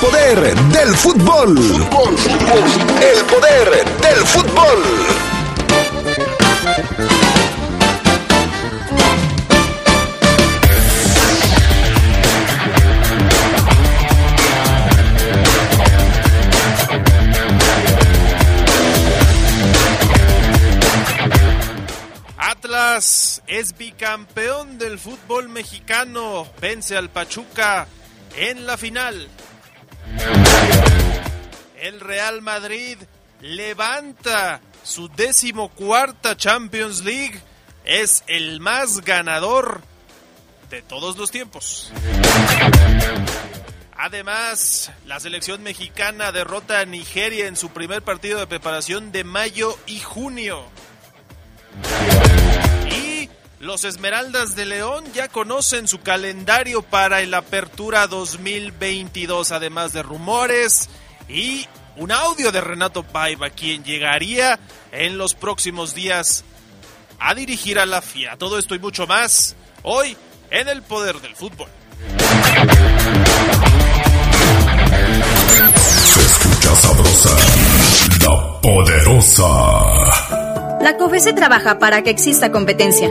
poder del fútbol. fútbol. El poder del fútbol. Atlas es bicampeón del fútbol mexicano. Vence al Pachuca en la final. El Real Madrid levanta su decimocuarta Champions League. Es el más ganador de todos los tiempos. Además, la selección mexicana derrota a Nigeria en su primer partido de preparación de mayo y junio. Los Esmeraldas de León ya conocen su calendario para el Apertura 2022, además de rumores y un audio de Renato Paiva, quien llegaría en los próximos días a dirigir a la FIA. Todo esto y mucho más hoy en el poder del fútbol. Se escucha sabrosa, la poderosa. La COFESE trabaja para que exista competencia,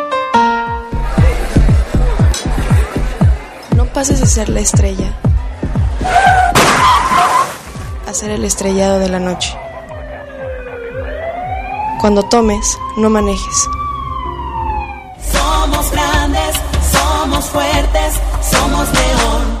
pases a ser la estrella a ser el estrellado de la noche. Cuando tomes, no manejes. Somos grandes, somos fuertes, somos león.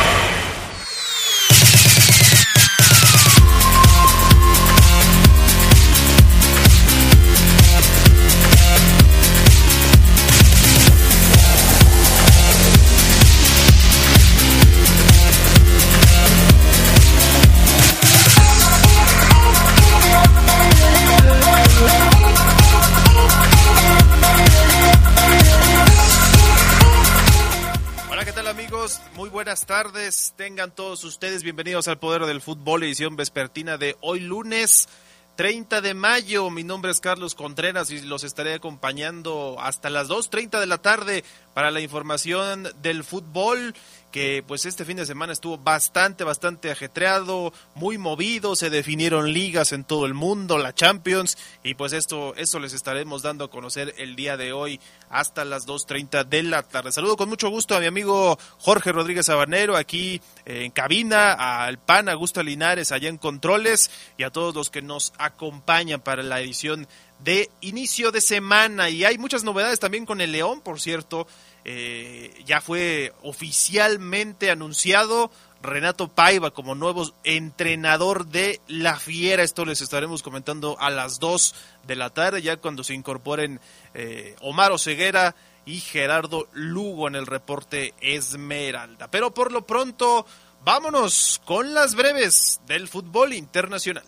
Buenas tardes. Tengan todos ustedes bienvenidos al Poder del Fútbol, edición vespertina de hoy lunes 30 de mayo. Mi nombre es Carlos Contreras y los estaré acompañando hasta las 2.30 de la tarde para la información del fútbol que pues este fin de semana estuvo bastante, bastante ajetreado, muy movido, se definieron ligas en todo el mundo, la Champions, y pues esto, esto les estaremos dando a conocer el día de hoy hasta las 2.30 de la tarde. Saludo con mucho gusto a mi amigo Jorge Rodríguez Sabanero aquí en cabina, al PAN Augusto Linares allá en Controles y a todos los que nos acompañan para la edición de inicio de semana. Y hay muchas novedades también con el León, por cierto. Eh, ya fue oficialmente anunciado Renato Paiva como nuevo entrenador de la Fiera. Esto les estaremos comentando a las 2 de la tarde, ya cuando se incorporen eh, Omar Oseguera y Gerardo Lugo en el reporte Esmeralda. Pero por lo pronto, vámonos con las breves del fútbol internacional.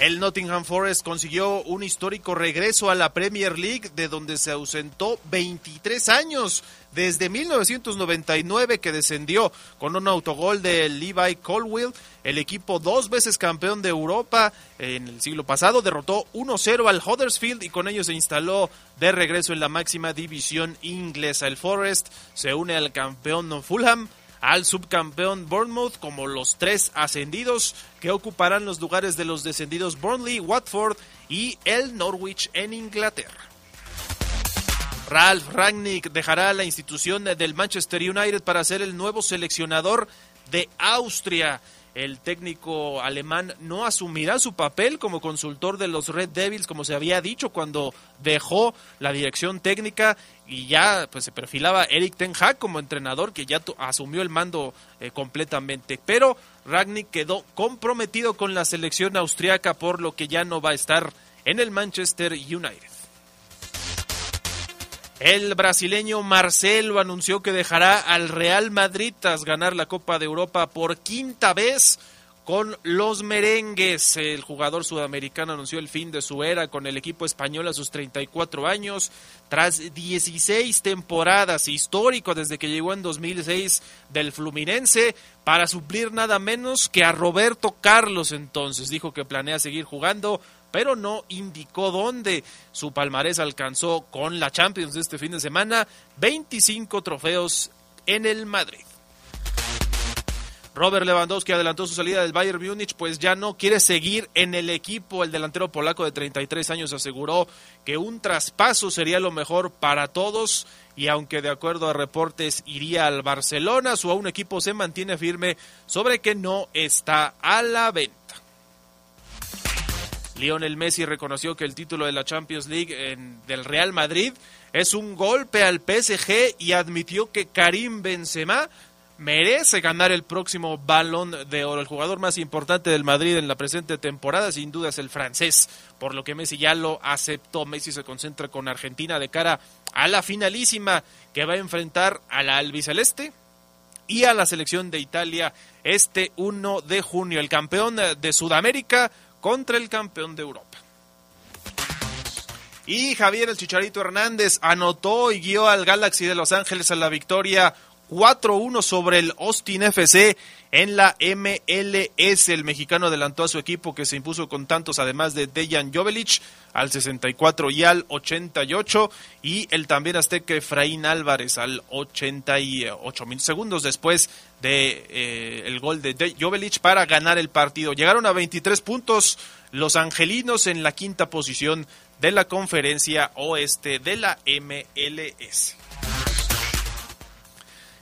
El Nottingham Forest consiguió un histórico regreso a la Premier League de donde se ausentó 23 años desde 1999 que descendió con un autogol de Levi Colwill. El equipo dos veces campeón de Europa en el siglo pasado derrotó 1-0 al Huddersfield y con ello se instaló de regreso en la máxima división inglesa. El Forest se une al campeón Fulham al subcampeón Bournemouth como los tres ascendidos que ocuparán los lugares de los descendidos Burnley, Watford y el Norwich en Inglaterra. Ralph Rangnick dejará la institución del Manchester United para ser el nuevo seleccionador de Austria. El técnico alemán no asumirá su papel como consultor de los Red Devils, como se había dicho cuando dejó la dirección técnica y ya pues se perfilaba Eric Ten Hag como entrenador que ya asumió el mando eh, completamente. Pero Ragnick quedó comprometido con la selección austriaca por lo que ya no va a estar en el Manchester United. El brasileño Marcelo anunció que dejará al Real Madrid tras ganar la Copa de Europa por quinta vez con los merengues. El jugador sudamericano anunció el fin de su era con el equipo español a sus 34 años, tras 16 temporadas histórico desde que llegó en 2006 del Fluminense para suplir nada menos que a Roberto Carlos entonces. Dijo que planea seguir jugando pero no indicó dónde. Su palmarés alcanzó con la Champions de este fin de semana 25 trofeos en el Madrid. Robert Lewandowski adelantó su salida del Bayern Múnich, pues ya no quiere seguir en el equipo. El delantero polaco de 33 años aseguró que un traspaso sería lo mejor para todos y aunque de acuerdo a reportes iría al Barcelona, su aún equipo se mantiene firme sobre que no está a la venta. Lionel Messi reconoció que el título de la Champions League del Real Madrid es un golpe al PSG y admitió que Karim Benzema merece ganar el próximo balón de oro. El jugador más importante del Madrid en la presente temporada sin duda es el francés, por lo que Messi ya lo aceptó. Messi se concentra con Argentina de cara a la finalísima que va a enfrentar a la albiceleste y a la selección de Italia este 1 de junio. El campeón de Sudamérica contra el campeón de Europa. Y Javier el Chicharito Hernández anotó y guió al Galaxy de Los Ángeles a la victoria 4-1 sobre el Austin FC en la MLS. El mexicano adelantó a su equipo que se impuso con tantos, además de Dejan Jovelic, al 64 y al 88, y el también azteca Efraín Álvarez al 88 mil segundos después de eh, el gol de Jovelic para ganar el partido. Llegaron a 23 puntos los angelinos en la quinta posición de la conferencia oeste de la MLS.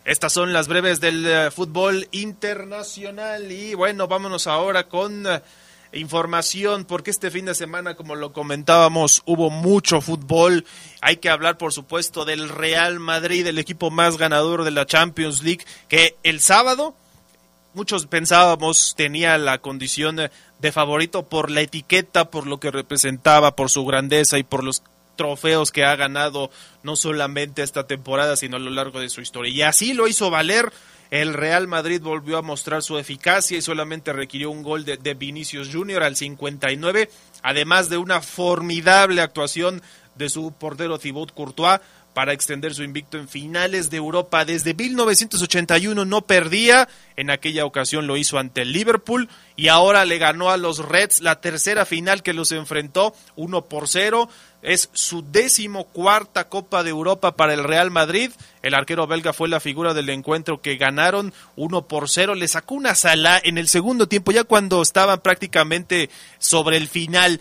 Estas son las breves del eh, fútbol internacional y bueno, vámonos ahora con eh, información porque este fin de semana, como lo comentábamos, hubo mucho fútbol. Hay que hablar, por supuesto, del Real Madrid, el equipo más ganador de la Champions League, que el sábado muchos pensábamos tenía la condición de favorito por la etiqueta, por lo que representaba, por su grandeza y por los trofeos que ha ganado no solamente esta temporada, sino a lo largo de su historia. Y así lo hizo valer. El Real Madrid volvió a mostrar su eficacia y solamente requirió un gol de, Vinicius Junior al 59, además de una formidable actuación de su portero Thibaut Courtois para extender su invicto en finales de Europa. Desde 1981 no perdía, en aquella ocasión lo hizo ante el Liverpool y ahora le ganó a los Reds la tercera final que los enfrentó 1 por 0. Es su décimo cuarta Copa de Europa para el Real Madrid. El arquero belga fue la figura del encuentro que ganaron 1 por 0. Le sacó una sala en el segundo tiempo, ya cuando estaban prácticamente sobre el final.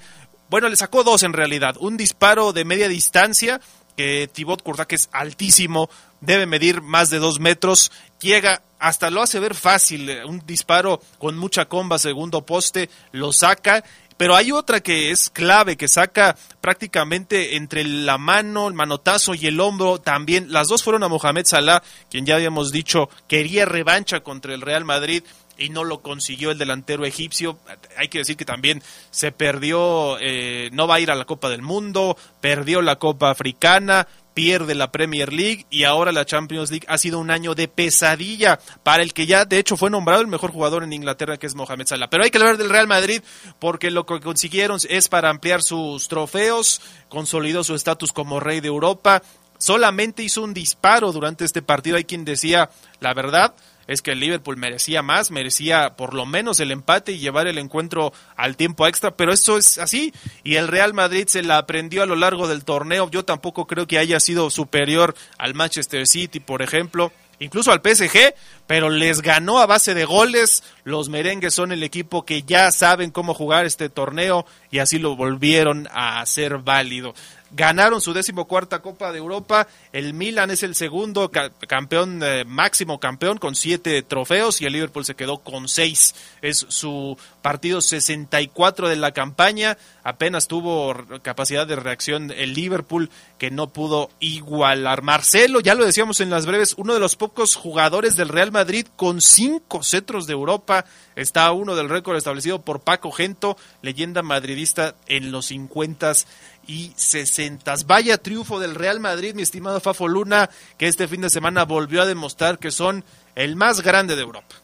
Bueno, le sacó dos en realidad. Un disparo de media distancia que Thibaut Courtois, que es altísimo, debe medir más de dos metros, llega hasta lo hace ver fácil, eh, un disparo con mucha comba, segundo poste, lo saca pero hay otra que es clave, que saca prácticamente entre la mano, el manotazo y el hombro también. Las dos fueron a Mohamed Salah, quien ya habíamos dicho quería revancha contra el Real Madrid y no lo consiguió el delantero egipcio. Hay que decir que también se perdió, eh, no va a ir a la Copa del Mundo, perdió la Copa Africana, pierde la Premier League y ahora la Champions League ha sido un año de pesadilla para el que ya de hecho fue nombrado el mejor jugador en Inglaterra que es Mohamed Salah. Pero hay que hablar del Real Madrid porque lo que consiguieron es para ampliar sus trofeos, consolidó su estatus como rey de Europa, solamente hizo un disparo durante este partido, hay quien decía la verdad, es que el Liverpool merecía más, merecía por lo menos el empate y llevar el encuentro al tiempo extra, pero eso es así y el Real Madrid se la aprendió a lo largo del torneo. Yo tampoco creo que haya sido superior al Manchester City, por ejemplo. incluso al PSG, pero les ganó a base de goles. Los merengues son el equipo que ya saben cómo jugar este torneo y así lo volvieron a hacer válido ganaron su decimocuarta Copa de Europa. El Milan es el segundo campeón, eh, máximo campeón, con siete trofeos y el Liverpool se quedó con seis. Es su partido 64 de la campaña. Apenas tuvo capacidad de reacción el Liverpool que no pudo igualar. Marcelo, ya lo decíamos en las breves, uno de los pocos jugadores del Real Madrid con cinco cetros de Europa. Está uno del récord establecido por Paco Gento, leyenda madridista en los 50 y 60. Vaya triunfo del Real Madrid, mi estimado Fafo Luna, que este fin de semana volvió a demostrar que son el más grande de Europa.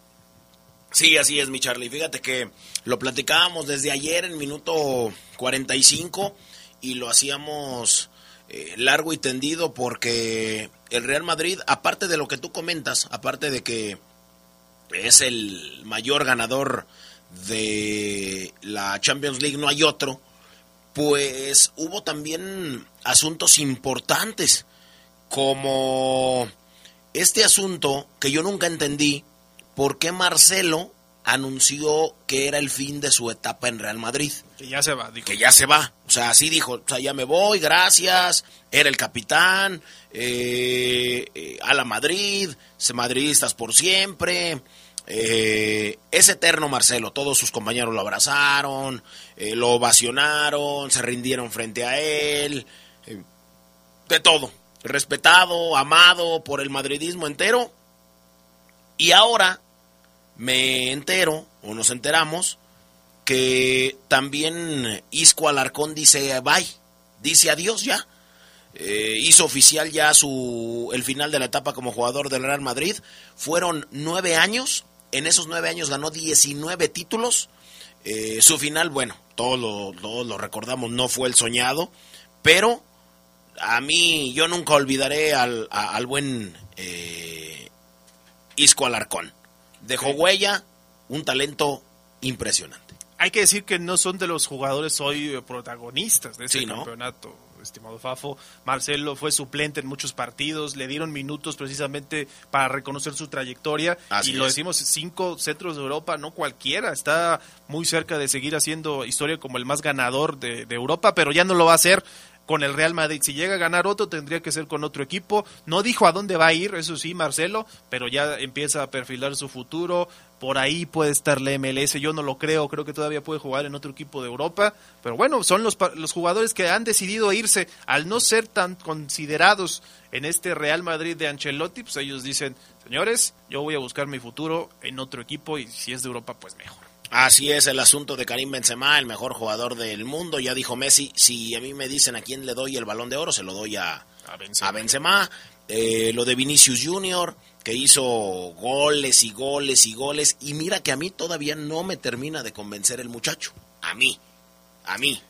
Sí, así es, mi Charlie. Fíjate que lo platicábamos desde ayer en minuto 45 y lo hacíamos eh, largo y tendido porque el Real Madrid, aparte de lo que tú comentas, aparte de que es el mayor ganador de la Champions League, no hay otro, pues hubo también asuntos importantes, como este asunto que yo nunca entendí, por qué Marcelo anunció que era el fin de su etapa en Real Madrid. Que ya se va, dijo. Que ya se va. O sea, así dijo, o sea, ya me voy, gracias, era el capitán, eh, eh a la Madrid, madridistas por siempre, eh, es eterno Marcelo, todos sus compañeros lo abrazaron, eh, lo ovacionaron, se rindieron frente a él, eh, de todo, respetado, amado por el madridismo entero. Y ahora me entero, o nos enteramos, que también Isco Alarcón dice bye, dice adiós ya. hizo oficial ya su el final de la etapa como jugador del Real Madrid. Fueron nueve años en esos nueve años ganó 19 títulos. Eh, su final, bueno, todos lo, recordamos, no fue el soñado, pero a mí yo nunca olvidaré al, buen eh, Isco Alarcón. Dejó huella, un talento impresionante. Hay que decir que no son de los jugadores hoy protagonistas de ese campeonato estimado Fafo. Marcelo fue suplente en muchos partidos, le dieron minutos precisamente para reconocer su trayectoria. y lo decimos, cinco centros de Europa, no cualquiera, está muy cerca de seguir haciendo historia como el más ganador de, de Europa, pero ya no lo va a hacer con el Real Madrid. Si llega a ganar otro, tendría que ser con otro equipo. No dijo a dónde va a ir, eso sí, Marcelo, pero ya empieza a perfilar su futuro. Por ahí puede estar la MLS, yo no lo creo, creo que todavía puede jugar en otro equipo de Europa. Pero bueno, son los, los jugadores que han decidido irse al no ser tan considerados en este Real Madrid de Ancelotti, pues ellos dicen, señores, yo voy a buscar mi futuro en otro equipo y si es de Europa, pues mejor. Así es el asunto de Karim Benzema, el mejor jugador del mundo. Ya dijo Messi, si a mí me dicen a quién le doy el balón de oro, se lo doy a, a Benzema. Eh, lo de Vinicius Junior, que hizo goles y goles y goles. Y mira que a mí todavía no me termina de convencer el muchacho. A mí, a mí.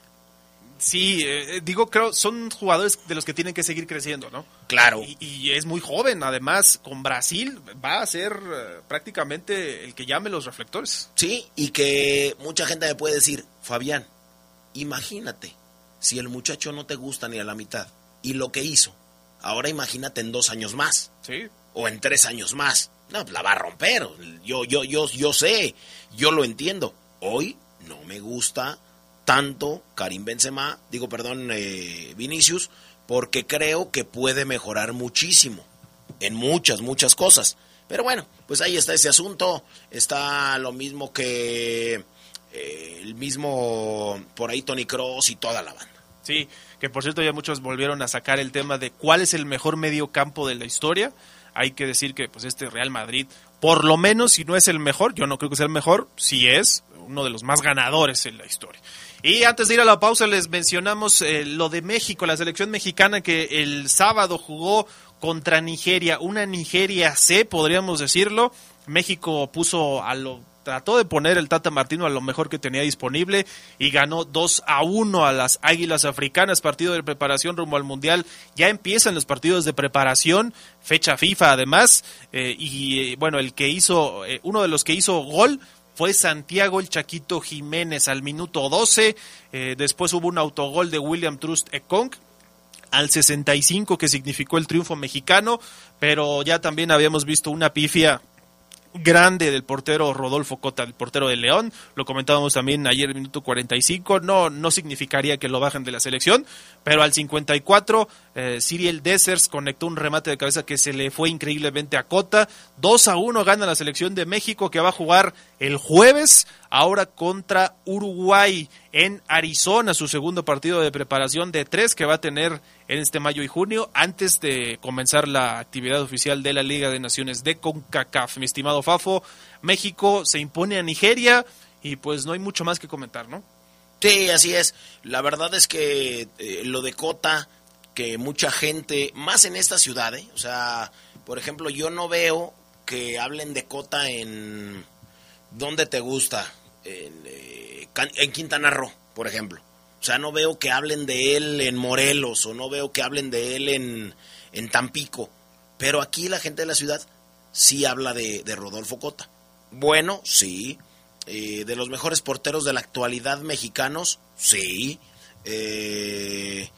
Sí, eh, digo, creo, son jugadores de los que tienen que seguir creciendo, ¿no? Claro. Y, es muy joven, además, con Brasil va a ser eh, prácticamente el que llame los reflectores. Sí, y que mucha gente me puede decir, Fabián, imagínate, si el muchacho no te gusta ni a la mitad, y lo que hizo, ahora imagínate en dos años más. Sí. O en tres años más. No, la va a romper. Yo, yo, yo, yo sé, yo lo entiendo. Hoy no me gusta tanto Karim Benzema, digo, perdón, eh, Vinicius, porque creo que puede mejorar muchísimo en muchas, muchas cosas. Pero bueno, pues ahí está ese asunto. Está lo mismo que eh, el mismo por ahí Tony Cross y toda la banda. Sí, que por cierto ya muchos volvieron a sacar el tema de cuál es el mejor medio campo de la historia. Hay que decir que pues este Real Madrid, por lo menos si no es el mejor, yo no creo que sea el mejor, si es uno de los más ganadores en la historia. Y antes de ir a la pausa les mencionamos eh, lo de México, la selección mexicana que el sábado jugó contra Nigeria, una Nigeria C, podríamos decirlo. México puso a lo trató de poner el Tata Martino a lo mejor que tenía disponible y ganó 2 a 1 a las Águilas Africanas, partido de preparación rumbo al Mundial. Ya empiezan los partidos de preparación, fecha FIFA además, eh, y eh, bueno, el que hizo, uno de los que hizo gol fue Santiago el Chaquito Jiménez al minuto 12. Eh, después hubo un autogol de William Trust Ekong al 65 que significó el triunfo mexicano, pero ya también habíamos visto una pifia grande del portero Rodolfo Cota, el portero de León. Lo comentábamos también ayer en minuto 45. No, no significaría que lo bajen de la selección, pero al 54 eh, Cyril Dessers conectó un remate de cabeza que se le fue increíblemente a Cota. 2 a 1 gana la selección de México que va a jugar el jueves, ahora contra Uruguay en Arizona, su segundo partido de preparación de tres que va a tener en este mayo y junio, antes de comenzar la actividad oficial de la Liga de Naciones de CONCACAF. Mi estimado Fafo, México se impone a Nigeria y pues no hay mucho más que comentar, ¿no? Sí, así es. La verdad es que eh, lo de Cota, que mucha gente, más en esta ciudad, ¿eh? o sea, por ejemplo, yo no veo que hablen de Cota en... ¿Dónde te gusta? En, eh, en Quintana Roo, por ejemplo. O sea, no veo que hablen de él en Morelos o no veo que hablen de él en, en Tampico. Pero aquí la gente de la ciudad sí habla de, de Rodolfo Cota. Bueno, sí. Eh, de los mejores porteros de la actualidad mexicanos, sí. Eh,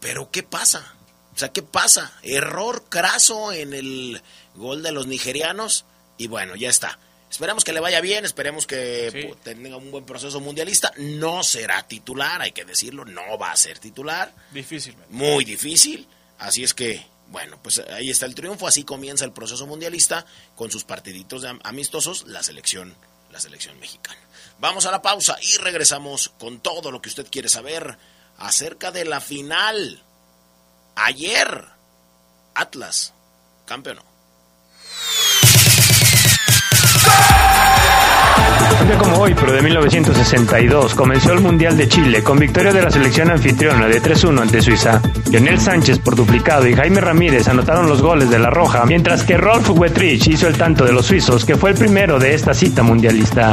pero ¿qué pasa? O sea, ¿qué pasa? Error craso en el gol de los nigerianos y bueno, ya está. Esperemos que le vaya bien, esperemos que tenga un buen proceso mundialista. No será titular, hay que decirlo, no va a ser titular. Difícil. Muy difícil. Así es que, bueno, pues ahí está el triunfo, así comienza el proceso mundialista con sus partiditos amistosos, la selección, la selección mexicana. Vamos a la pausa y regresamos con todo lo que usted quiere saber acerca de la final. Ayer, Atlas, campeón. Como hoy, pero de 1962, comenzó el Mundial de Chile con victoria de la selección anfitriona de 3-1 ante Suiza. Lionel Sánchez por duplicado y Jaime Ramírez anotaron los goles de la Roja, mientras que Rolf Wetrich hizo el tanto de los suizos, que fue el primero de esta cita mundialista.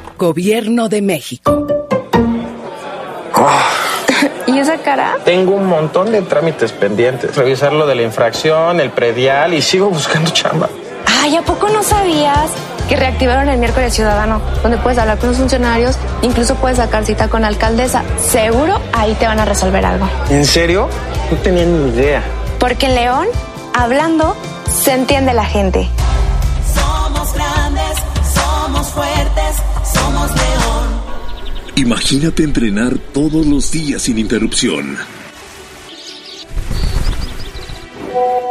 Gobierno de México. ¿Y esa cara? Tengo un montón de trámites pendientes. Revisar lo de la infracción, el predial y sigo buscando chamba. Ay, ¿a poco no sabías que reactivaron el miércoles ciudadano? Donde puedes hablar con los funcionarios, incluso puedes sacar cita con la alcaldesa. Seguro ahí te van a resolver algo. ¿En serio? No tenía ni idea. Porque en León, hablando, se entiende la gente. Somos grandes, somos fuertes, Imagínate entrenar todos los días sin interrupción.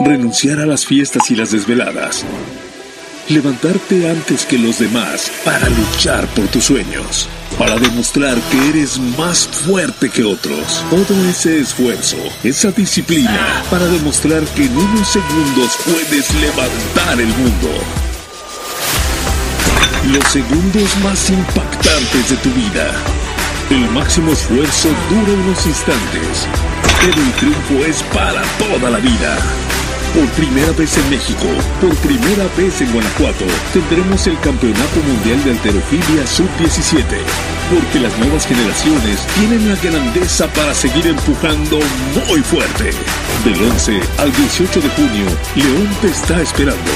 Renunciar a las fiestas y las desveladas. Levantarte antes que los demás para luchar por tus sueños. Para demostrar que eres más fuerte que otros. Todo ese esfuerzo, esa disciplina, para demostrar que en unos segundos puedes levantar el mundo. Los segundos más impactantes de tu vida. El máximo esfuerzo dura unos instantes, pero el triunfo es para toda la vida. Por primera vez en México, por primera vez en Guanajuato, tendremos el Campeonato Mundial de Alterofilia Sub-17. Porque las nuevas generaciones tienen la grandeza para seguir empujando muy fuerte. Del 11 al 18 de junio, León te está esperando.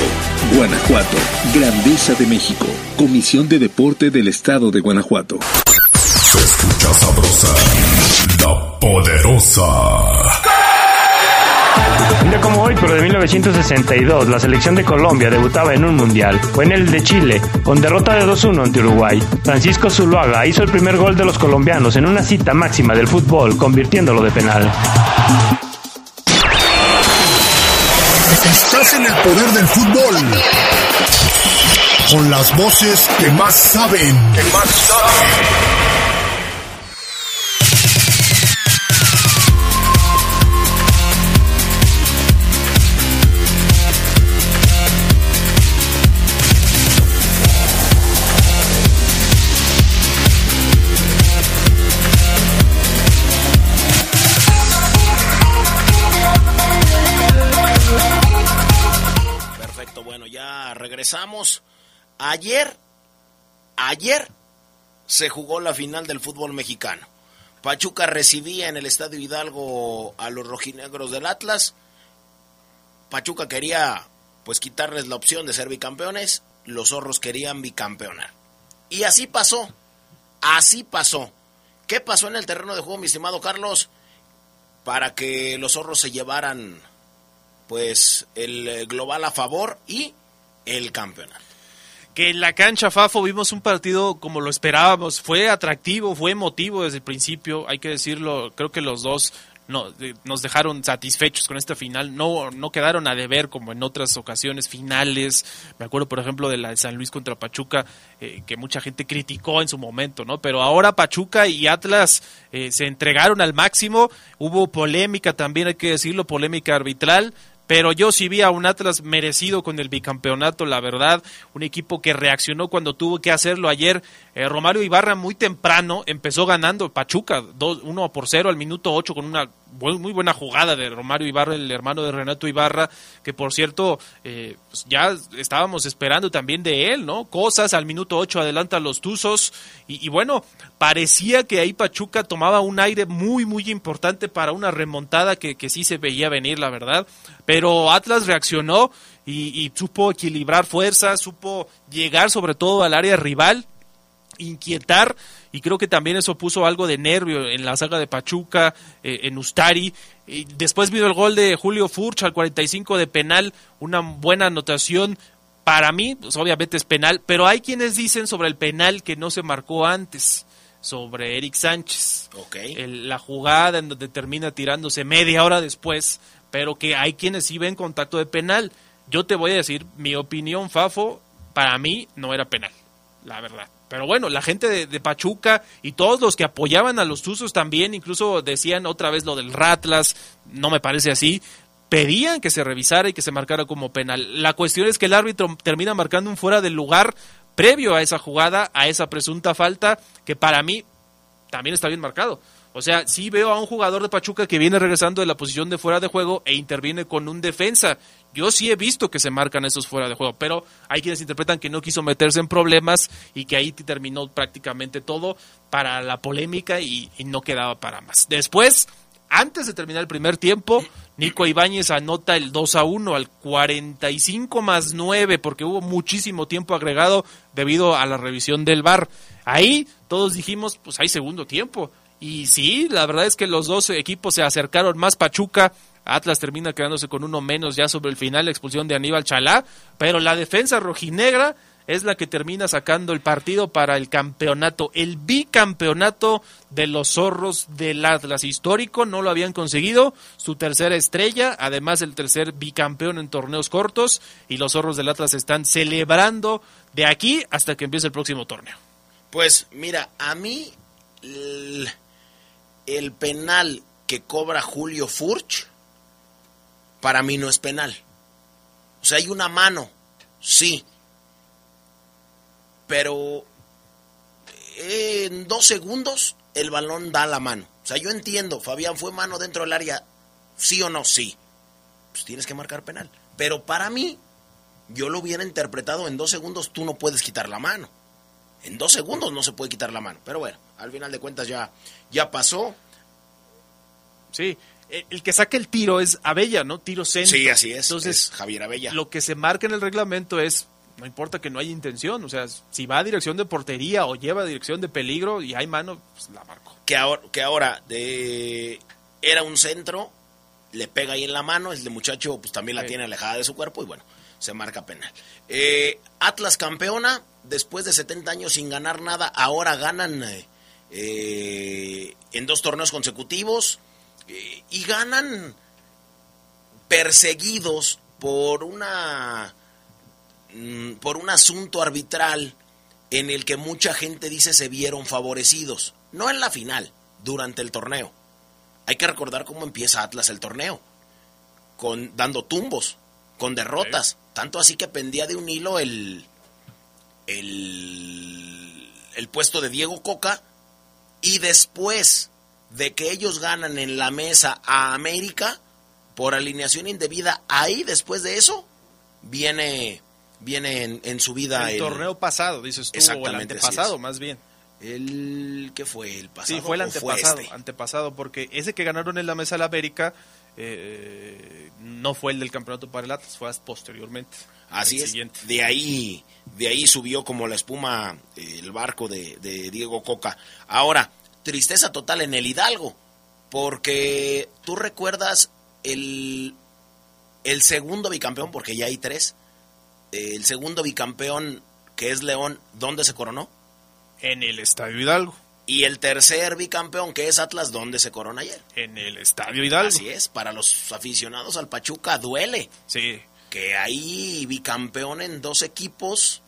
Guanajuato, Grandeza de México. Comisión de Deporte del Estado de Guanajuato. Se escucha sabrosa, la poderosa. Día como hoy, pero de 1962, la selección de Colombia debutaba en un mundial. Fue en el de Chile, con derrota de 2-1 ante Uruguay. Francisco Zuluaga hizo el primer gol de los colombianos en una cita máxima del fútbol, convirtiéndolo de penal. Estás en el poder del fútbol. Con las voces que más saben. Que más saben. Regresamos. Ayer, ayer se jugó la final del fútbol mexicano. Pachuca recibía en el Estadio Hidalgo a los rojinegros del Atlas. Pachuca quería pues quitarles la opción de ser bicampeones, los zorros querían bicampeonar. Y así pasó, así pasó. ¿Qué pasó en el terreno de juego, mi estimado Carlos? Para que los zorros se llevaran pues el global a favor y el campeonato. Que en la cancha Fafo vimos un partido como lo esperábamos, fue atractivo, fue emotivo desde el principio, hay que decirlo, creo que los dos no, nos dejaron satisfechos con esta final, no, no quedaron a deber como en otras ocasiones finales, me acuerdo por ejemplo de la de San Luis contra Pachuca, eh, que mucha gente criticó en su momento, ¿no? Pero ahora Pachuca y Atlas eh, se entregaron al máximo, hubo polémica también, hay que decirlo, polémica arbitral, pero yo sí vi a un Atlas merecido con el bicampeonato, la verdad, un equipo que reaccionó cuando tuvo que hacerlo ayer. Eh, Romario Ibarra muy temprano empezó ganando Pachuca, 1 por 0 al minuto 8 con una muy buena jugada de Romario Ibarra, el hermano de Renato Ibarra, que por cierto eh, pues ya estábamos esperando también de él, ¿no? Cosas al minuto 8 adelanta los Tuzos y, bueno, parecía que ahí Pachuca tomaba un aire muy, muy importante para una remontada que, que sí se veía venir, la verdad, pero Atlas reaccionó y, y supo equilibrar fuerzas, supo llegar sobre todo al área rival inquietar y creo que también eso puso algo de nervio en la saga de Pachuca, eh, en Ustari. Y después vino el gol de Julio Furch al 45 de penal, una buena anotación. Para mí, pues obviamente es penal, pero hay quienes dicen sobre el penal que no se marcó antes, sobre Eric Sánchez. la jugada en donde termina tirándose media hora después, pero que hay quienes sí ven contacto de penal. Yo te voy a decir, mi opinión, Fafo, para mí no era penal, la verdad. Pero bueno, la gente de, Pachuca y todos los que apoyaban a los Tuzos también, incluso decían otra vez lo del Ratlas, no me parece así, pedían que se revisara y que se marcara como penal. La cuestión es que el árbitro termina marcando un fuera del lugar previo a esa jugada, a esa presunta falta, que para mí también está bien marcado. O sea, sí veo a un jugador de Pachuca que viene regresando de la posición de fuera de juego e interviene con un defensa. Yo sí he visto que se marcan esos fuera de juego, pero hay quienes interpretan que no quiso meterse en problemas y que ahí terminó prácticamente todo para la polémica y, no quedaba para más. Después, antes de terminar el primer tiempo, Nico Ibáñez anota el 2 a 1 al 45 más 9 porque hubo muchísimo tiempo agregado debido a la revisión del VAR. Ahí todos dijimos, pues hay segundo tiempo y sí, la verdad es que los dos equipos se acercaron más. Pachuca, Atlas termina quedándose con uno menos ya sobre el final, la expulsión de Aníbal Chalá, pero la defensa rojinegra es la que termina sacando el partido para el campeonato, el bicampeonato de los zorros del Atlas histórico, no lo habían conseguido, su tercera estrella, además el tercer bicampeón en torneos cortos, y los zorros del Atlas están celebrando de aquí hasta que empiece el próximo torneo. Pues mira, a mí el penal que cobra Julio Furch, para mí no es penal. O sea, hay una mano, sí. Pero en dos segundos el balón da la mano. O sea, yo entiendo, Fabián, ¿fue mano dentro del área? ¿Sí o no? Sí. Pues tienes que marcar penal. Pero para mí, yo lo hubiera interpretado en dos segundos, tú no puedes quitar la mano. En dos segundos no se puede quitar la mano. Pero bueno, al final de cuentas ya, ya pasó. Sí, el que saca el tiro es Abella, ¿no? Tiro centro. Sí, así es. Entonces, Javier Abella. Lo que se marca en el reglamento es, no importa que no haya intención, o sea, si va a dirección de portería o lleva a dirección de peligro y hay mano, pues la marco. Que ahora, que ahora de, era un centro, le pega ahí en la mano, el de muchacho pues también la tiene alejada de su cuerpo y bueno, se marca penal. Eh, Atlas campeona, después de 70 años sin ganar nada, ahora ganan eh, eh, en dos torneos consecutivos y ganan perseguidos por una mm, por un asunto arbitral en el que mucha gente dice se vieron favorecidos, no en la final, durante el torneo. Hay que recordar cómo empieza Atlas el torneo, con dando tumbos, con derrotas, tanto así que pendía de un hilo el el, el puesto de Diego Coca y después de que ellos ganan en la mesa a América por alineación indebida, ahí después de eso viene, viene en, en su vida. El, torneo pasado, dices tú, o el antepasado, más bien. El ¿qué fue? ¿El pasado? Sí, fue el antepasado, este? antepasado, porque ese que ganaron en la mesa de la América eh, no fue el del campeonato para el Atlas, fue posteriormente. Así es. De ahí, de ahí subió como la espuma eh, el barco de, de Diego Coca. Ahora, tristeza total en el Hidalgo, porque tú recuerdas el, el segundo bicampeón, porque ya hay tres, el segundo bicampeón que es León, ¿dónde se coronó? En el Estadio Hidalgo. Y el tercer bicampeón, que es Atlas, ¿dónde se corona ayer? En el Estadio Hidalgo. Así es, para los aficionados al Pachuca duele. Sí. Que hay bicampeón en dos equipos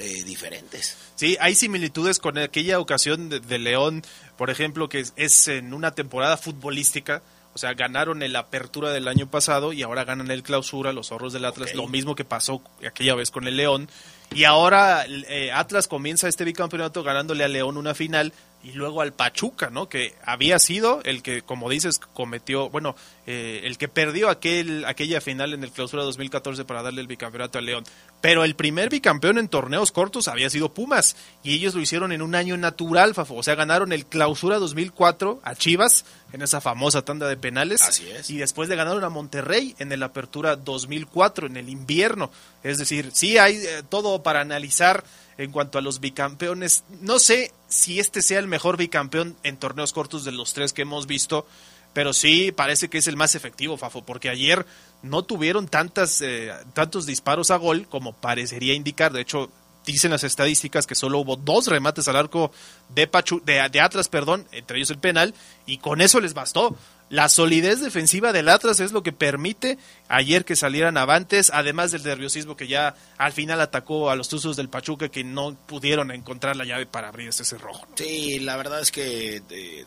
eh, diferentes. Sí, hay similitudes con aquella ocasión de, León, por ejemplo, que es, en una temporada futbolística. O sea, ganaron el apertura del año pasado y ahora ganan el clausura, los zorros del Atlas, lo mismo que pasó aquella vez con el León. Y ahora eh, Atlas comienza este bicampeonato ganándole a León una final y luego al Pachuca, ¿no? Que había sido el que, como dices, cometió, bueno, eh, el que perdió aquel, aquella final en el clausura 2014 para darle el bicampeonato a León. Pero el primer bicampeón en torneos cortos había sido Pumas y ellos lo hicieron en un año natural, Fafo. O sea, ganaron el clausura 2004 a Chivas en esa famosa tanda de penales. Así es. Y después le ganaron a Monterrey en el apertura 2004, en el invierno. Es decir, sí hay eh, todo para analizar en cuanto a los bicampeones. No sé si este sea el mejor bicampeón en torneos cortos de los tres que hemos visto, pero sí parece que es el más efectivo, Fafo, porque ayer no tuvieron tantas, eh, tantos disparos a gol como parecería indicar. De hecho, dicen las estadísticas que solo hubo dos remates al arco de, Pachu, de, de Atlas, perdón, entre ellos el penal, y con eso les bastó. La solidez defensiva del Atlas es lo que permite ayer que salieran avantes, además del nerviosismo que ya al final atacó a los Tuzos del Pachuca que no pudieron encontrar la llave para abrir ese cerrojo. Sí, la verdad es que eh,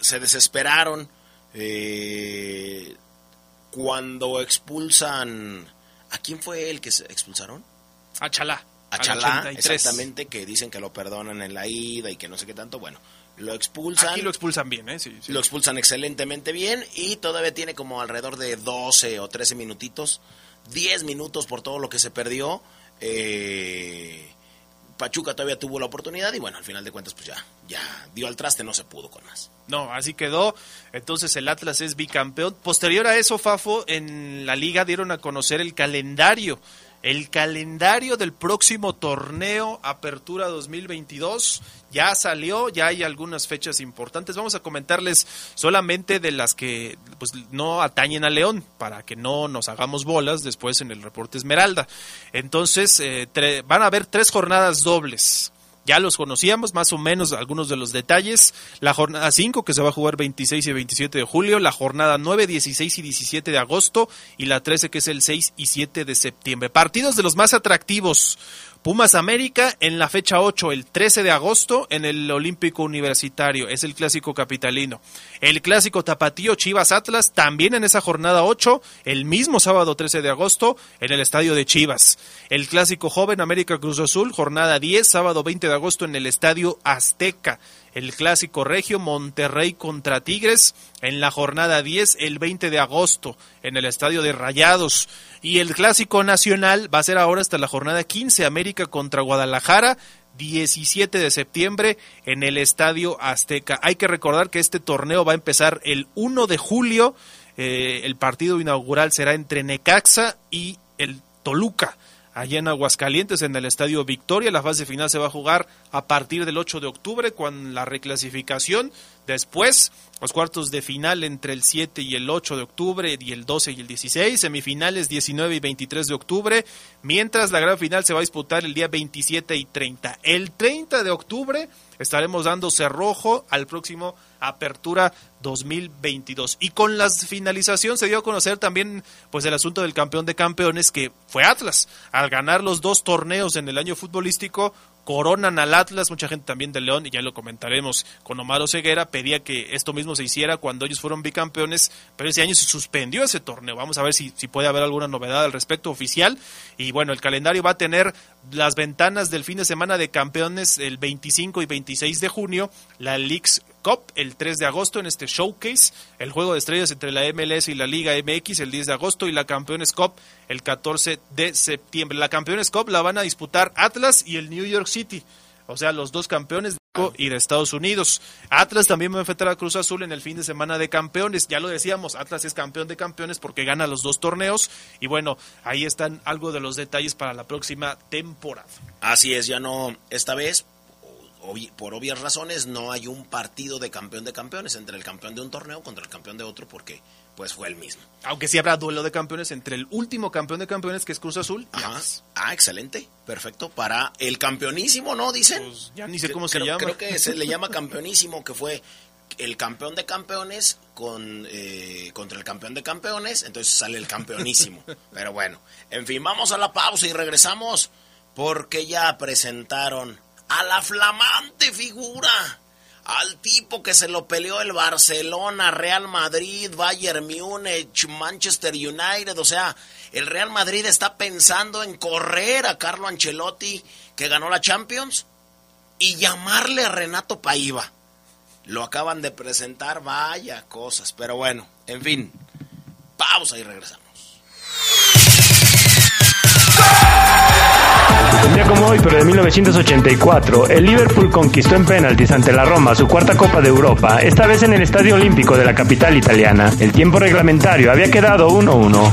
se desesperaron eh, cuando expulsan... ¿A quién fue el que se expulsaron? A Chalá. A Chalá, exactamente, que dicen que lo perdonan en la ida y que no sé qué tanto. Bueno, lo expulsan. Aquí lo expulsan bien, ¿eh? Sí, Lo expulsan excelentemente bien y todavía tiene como alrededor de 12 o 13 minutitos, 10 minutos por todo lo que se perdió. Eh, Pachuca todavía tuvo la oportunidad y bueno, al final de cuentas pues ya, ya dio al traste, no se pudo con más. No, así quedó. Entonces el Atlas es bicampeón. Posterior a eso, Fafo, en la liga dieron a conocer el calendario el calendario del próximo torneo Apertura 2022 ya salió, ya hay algunas fechas importantes. Vamos a comentarles solamente de las que pues, no atañen a León, para que no nos hagamos bolas después en el reporte Esmeralda. Entonces, eh, van a haber tres jornadas dobles ya los conocíamos, más o menos algunos de los detalles. La jornada 5, que se va a jugar 26 y 27 de julio. La jornada 9, 16 y 17 de agosto. Y la 13, que es el 6 y 7 de septiembre. Partidos de los más atractivos. Pumas América en la fecha 8, el 13 de agosto, en el Olímpico Universitario. Es el clásico capitalino. El clásico Tapatío Chivas Atlas, también en esa jornada 8, el mismo sábado 13 de agosto, en el estadio de Chivas. El clásico Joven América Cruz Azul, jornada 10, sábado 20 de agosto, en el estadio Azteca el clásico regio Monterrey contra Tigres en la jornada 10 el 20 de agosto en el estadio de Rayados y el clásico nacional va a ser ahora hasta la jornada 15 América contra Guadalajara 17 de septiembre en el Estadio Azteca. Hay que recordar que este torneo va a empezar el 1 de julio. Eh, el partido inaugural será entre Necaxa y el Toluca allá en Aguascalientes, en el Estadio Victoria. La fase final se va a jugar a partir del 8 de octubre con la reclasificación. Después, los cuartos de final entre el 7 y el 8 de octubre y el 12 y el 16, semifinales 19 y 23 de octubre, mientras la gran final se va a disputar el día 27 y 30. El 30 de octubre estaremos dando cerrojo al próximo Apertura 2022. Y con la finalización se dio a conocer también pues el asunto del campeón de campeones que fue Atlas. Al ganar los dos torneos en el año futbolístico, coronan al Atlas, mucha gente también de León, y ya lo comentaremos con Omar Ceguera, pedía que esto mismo se hiciera cuando ellos fueron bicampeones, pero ese año se suspendió ese torneo. Vamos a ver si, si puede haber alguna novedad al respecto oficial. Y bueno, el calendario va a tener las ventanas del fin de semana de campeones el 25 y 26 de junio, la Leagues Cup el 3 de agosto en este showcase, el juego de estrellas entre la MLS y la Liga MX el 10 de agosto y la Campeones Cup el 14 de septiembre. La Campeones Cup la van a disputar Atlas y el New York City, o sea, los dos campeones de y de Estados Unidos. Atlas también va a enfrentar a Cruz Azul en el fin de semana de campeones. Ya lo decíamos, Atlas es campeón de campeones porque gana los dos torneos y bueno, ahí están algo de los detalles para la próxima temporada. Así es, ya no, esta vez, por obvias razones, no hay un partido de campeón de campeones entre el campeón de un torneo contra el campeón de otro porque pues fue el mismo. Aunque sí habrá duelo de campeones entre el último campeón de campeones que es Cruz Azul y Ajá. Ah, excelente, perfecto. Para el campeonísimo, ¿no? Dicen. Pues, ya ni sé cómo se creo, llama. Creo que se le llama campeonísimo, que fue el campeón de campeones con eh, contra el campeón de campeones, entonces sale el campeonísimo. Pero bueno, en fin, vamos a la pausa y regresamos porque ya presentaron a la flamante figura, al tipo que se lo peleó el Barcelona, Real Madrid, Bayern Múnich, Manchester United, o sea, el Real Madrid está pensando en correr a Carlo Ancelotti, que ganó la Champions, y llamarle a Renato Paiva. Lo acaban de presentar, vaya cosas, pero bueno, en fin, pausa y regresamos. Un día como hoy, pero de 1984, el Liverpool conquistó en penaltis ante la Roma su cuarta Copa de Europa, esta vez en el Estadio Olímpico de la capital italiana. El tiempo reglamentario había quedado 1-1.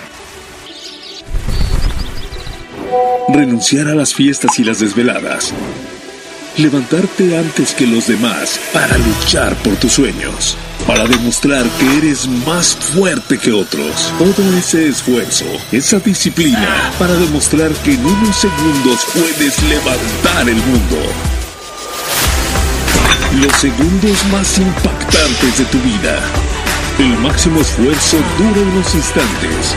Renunciar a las fiestas y las desveladas. Levantarte antes que los demás para luchar por tus sueños. Para demostrar que eres más fuerte que otros. Todo ese esfuerzo, esa disciplina, para demostrar que en unos segundos puedes levantar el mundo. Los segundos más impactantes de tu vida. El máximo esfuerzo dura unos instantes,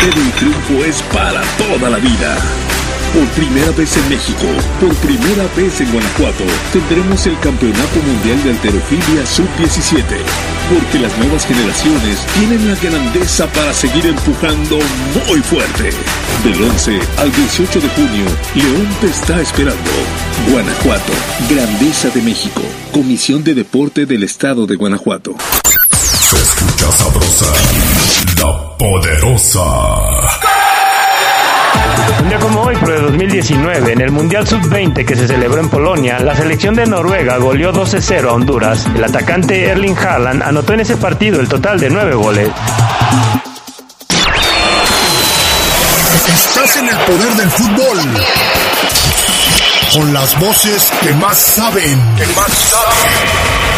pero el triunfo es para toda la vida. Por primera vez en México, por primera vez en Guanajuato, tendremos el Campeonato Mundial de Alterofilia Sub-17. Porque las nuevas generaciones tienen la grandeza para seguir empujando muy fuerte. Del 11 al 18 de junio, León te está esperando. Guanajuato, Grandeza de México, Comisión de Deporte del Estado de Guanajuato. Se escucha sabrosa, la poderosa. Un día como hoy, pero de 2019, en el Mundial Sub-20 que se celebró en Polonia, la selección de Noruega goleó 12-0 a Honduras. El atacante Erling Haaland anotó en ese partido el total de 9 goles. Estás en el poder del fútbol. Con las voces que más saben. Que más saben.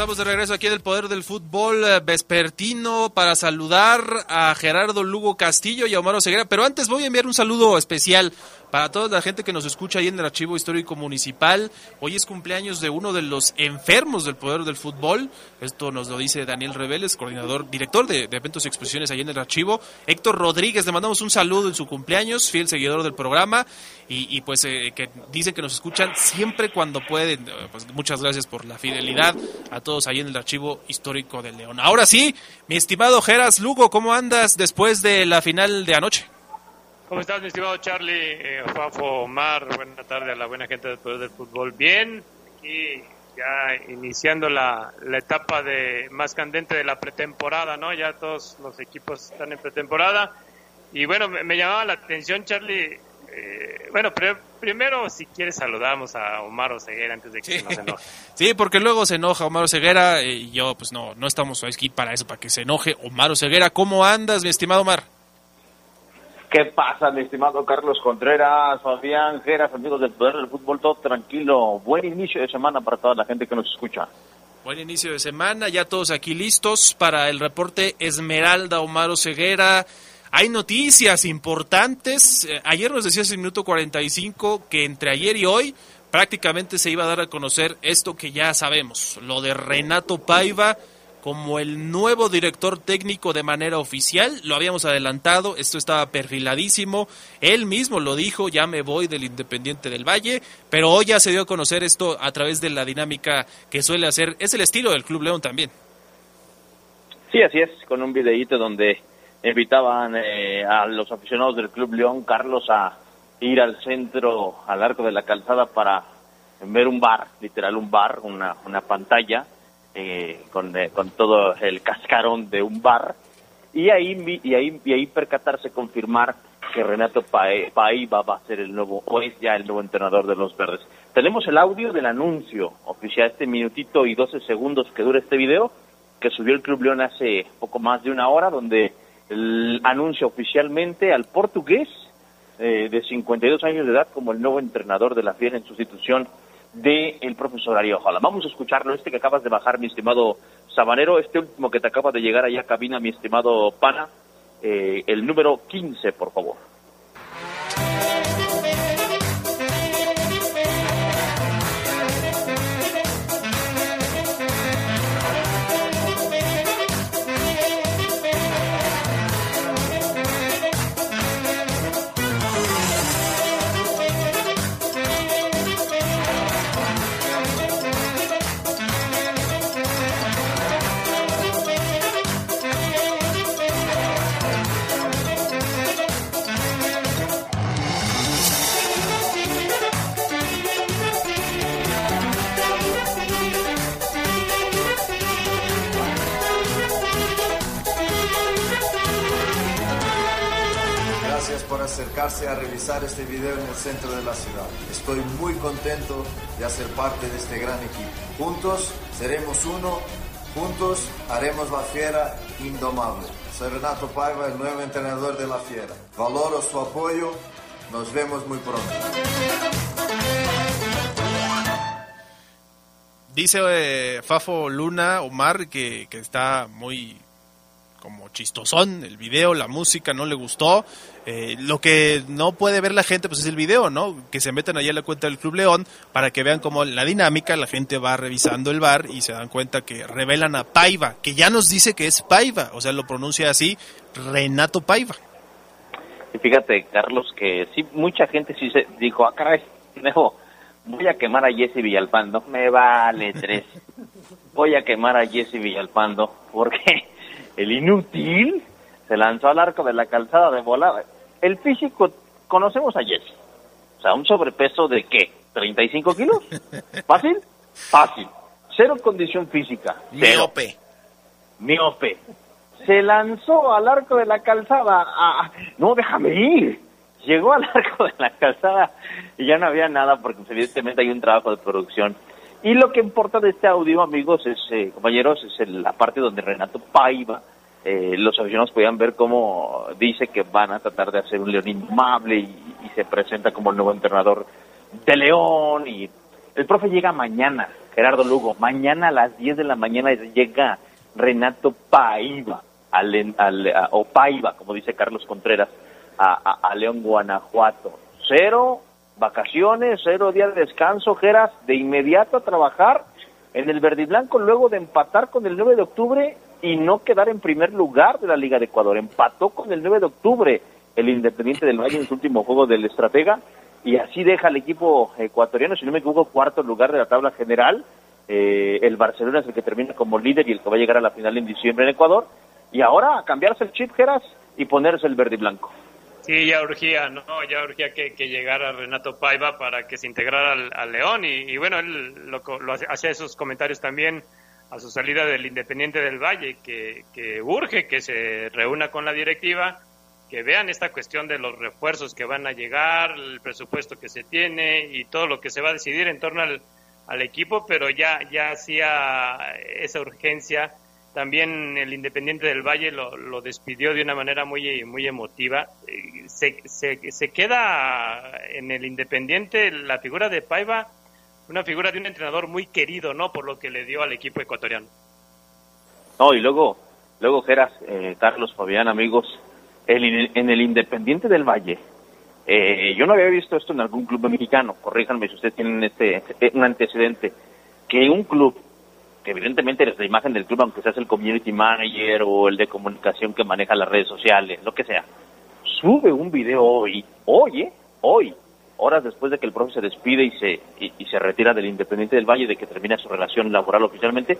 Estamos de regreso aquí en el Poder del Fútbol eh, Vespertino para saludar a Gerardo Lugo Castillo y a Omar Ceguera. Pero antes voy a enviar un saludo especial para toda la gente que nos escucha ahí en el Archivo Histórico Municipal. Hoy es cumpleaños de uno de los enfermos del Poder del Fútbol. Esto nos lo dice Daniel Reveles, coordinador, director de, eventos y exposiciones ahí en el Archivo. Héctor Rodríguez, le mandamos un saludo en su cumpleaños, fiel seguidor del programa. Y, y pues eh, que dicen que nos escuchan siempre cuando pueden. Eh, Pues muchas gracias por la fidelidad a todos ahí en el Archivo Histórico de León. Ahora sí, mi estimado Geras Lugo, ¿cómo andas después de la final de anoche? ¿Cómo estás, mi estimado Charlie? Eh, Fafo, Omar, buena tarde a la buena gente del Poder del Fútbol. Bien, aquí ya iniciando la, la etapa de más candente de la pretemporada, ¿no? Ya todos los equipos están en pretemporada. Y bueno, me, me llamaba la atención, Charlie. eh, bueno, pre- primero, si quieres, saludamos a Omar Oseguera antes de que se nos enoje. Sí, porque luego se enoja Omar Ceguera y yo, pues no, no estamos aquí para eso, para que se enoje Omar Ceguera. ¿Cómo andas, mi estimado Omar? ¿Qué pasa, mi estimado Carlos Contreras, Fabián Geras, amigos del Poder del Fútbol? Todo tranquilo. Buen inicio de semana para toda la gente que nos escucha. Buen inicio de semana, ya todos aquí listos para el reporte Esmeralda Omar Ceguera. Hay noticias importantes. Eh, ayer nos decías en minuto 45 que entre ayer y hoy prácticamente se iba a dar a conocer esto que ya sabemos, lo de Renato Paiva como el nuevo director técnico de manera oficial. Lo habíamos adelantado, esto estaba perfiladísimo. Él mismo lo dijo, ya me voy del Independiente del Valle, pero hoy ya se dio a conocer esto a través de la dinámica que suele hacer. Es el estilo del Club León también. Sí, así es, con un videíto donde invitaban eh, a los aficionados del Club León, Carlos, a ir al centro, al arco de la calzada para ver un bar, literal un bar, una, una pantalla eh, con, eh, con todo el cascarón de un bar y ahí y ahí y ahí percatarse confirmar que Renato Paiva va a ser el nuevo o es ya el nuevo entrenador de los Verdes. Tenemos el audio del anuncio oficial este minutito y 12 segundos que dura este video que subió el Club León hace poco más de una hora donde anuncia oficialmente al portugués eh, de 52 años de edad como el nuevo entrenador de la Fiera en sustitución del el profesor Ariojola. Vamos a escucharlo, este que acabas de bajar, mi estimado Sabanero, este último que te acaba de llegar allá a cabina, mi estimado Pana, eh, el número 15, por favor. Acercarse a revisar este video en el centro de la ciudad. Estoy muy contento de hacer parte de este gran equipo. Juntos seremos uno, juntos haremos la fiera indomable. Soy Renato Paiva, el nuevo entrenador de la fiera. Valoro su apoyo, nos vemos muy pronto. Dice eh, Fafo Luna Omar que, que está muy como chistosón el video, la música no le gustó. Eh, lo que no puede ver la gente pues es el video, ¿no? Que se metan allá a la cuenta del Club León para que vean cómo la dinámica, la gente va revisando el bar y se dan cuenta que revelan a Paiva, que ya nos dice que es Paiva, o sea, lo pronuncia así, Renato Paiva. Y fíjate, Carlos, que sí, mucha gente sí se dijo, ah, caray, voy a quemar a Jesse Villalpando, me vale tres. Voy a quemar a Jesse Villalpando, porque el inútil se lanzó al arco de la calzada de volada. El físico, conocemos a Jesse. O sea, un sobrepeso de qué? ¿35 kilos? ¿Fácil? Fácil. Cero condición física. Miope. Miope. Se lanzó al arco de la calzada. A... No, déjame ir. Llegó al arco de la calzada y ya no había nada porque evidentemente hay un trabajo de producción. Y lo que importa de este audio, amigos, es, eh, compañeros, es la parte donde Renato Paiva eh, los aficionados podían ver cómo dice que van a tratar de hacer un León indomable y, se presenta como el nuevo entrenador de León y el profe llega mañana, Gerardo Lugo, mañana a las 10 de la mañana llega Renato Paiva, al, al, o Paiva, como dice Carlos Contreras, a, León, Guanajuato. Cero vacaciones, cero días de descanso, Geras, de inmediato a trabajar en el verde y blanco luego de empatar con el 9 de octubre y no quedar en primer lugar de la Liga de Ecuador. Empató con el 9 de octubre el Independiente del Valle en su último juego del Estratega y así deja al equipo ecuatoriano, si no me equivoco, cuarto lugar de la tabla general. Eh, el Barcelona es el que termina como líder y el que va a llegar a la final en diciembre en Ecuador. Y ahora a cambiarse el chip, Geras, y ponerse el verde y blanco. Sí, ya urgía, ¿no? Ya urgía que, llegara Renato Paiva para que se integrara al, León. Y, bueno, él lo, lo hacía esos comentarios también a su salida del Independiente del Valle, que, que urge que se reúna con la directiva, que vean esta cuestión de los refuerzos que van a llegar, el presupuesto que se tiene y todo lo que se va a decidir en torno al, al equipo, pero ya, ya hacía esa urgencia. También el Independiente del Valle lo, despidió de una manera muy, muy emotiva. Se, se, se queda en el Independiente la figura de Paiva una figura de un entrenador muy querido, ¿no? Por lo que le dio al equipo ecuatoriano. No, y luego, luego Geras, eh, Carlos, Fabián, amigos, el, en el Independiente del Valle, eh, yo no había visto esto en algún club mexicano, corríjanme si ustedes tienen este, este, un antecedente, que un club, evidentemente es la imagen del club, aunque seas el community manager o el de comunicación que maneja las redes sociales, lo que sea, sube un video hoy, hoy, ¿eh? hoy, horas después de que el profe se despide y se, y, se retira del Independiente del Valle, de que termina su relación laboral oficialmente,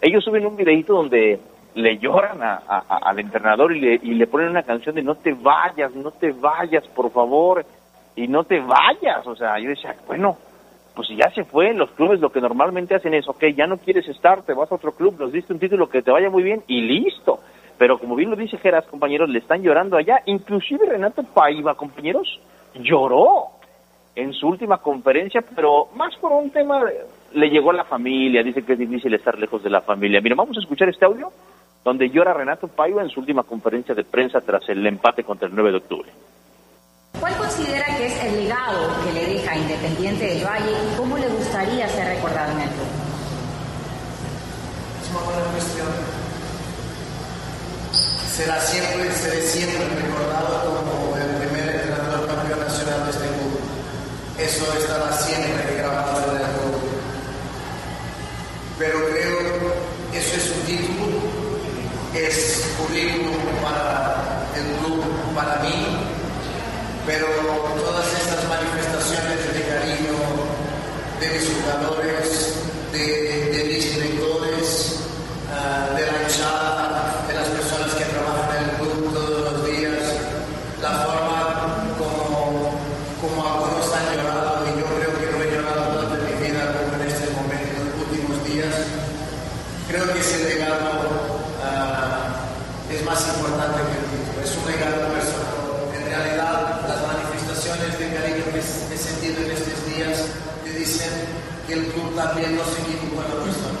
ellos suben un videito donde le lloran a, al entrenador y le, y le ponen una canción de no te vayas, no te vayas, por favor, y no te vayas. O sea, yo decía, bueno, pues ya se fue, los clubes lo que normalmente hacen es, ok, ya no quieres estar, te vas a otro club, nos diste un título que te vaya muy bien y listo. Pero como bien lo dice Geras, compañeros, le están llorando allá. Inclusive Renato Paiva, compañeros, lloró en su última conferencia, pero más por un tema, le llegó a la familia, dice que es difícil estar lejos de la familia. Mira, vamos a escuchar este audio donde llora Renato Paiva en su última conferencia de prensa tras el empate contra el 9 de octubre. ¿Cuál considera que es el legado Y cómo le gustaría ser recordado en el club? Es una buena cuestión. Será siempre, seré siempre recordado como el primer entrenador campeón nacional de este club. Eso estará siempre grabado en el club. Pero creo que eso es un título es currículum para el club, para mí, pero todas estas manifestaciones de cariño de mis jugadores, de, mis directores, ah, de la hinchada, de las personas que trabajan en el club todos los días, la forma como, como algunos han llorado, y yo creo que no he llorado tanto en mi vida como en este momento, en los últimos días, creo que ese legado es más importante que el título, es un legado personal. En realidad, las manifestaciones de cariño que he sentido en estos días te dicen que el club también no se equivocó en la persona.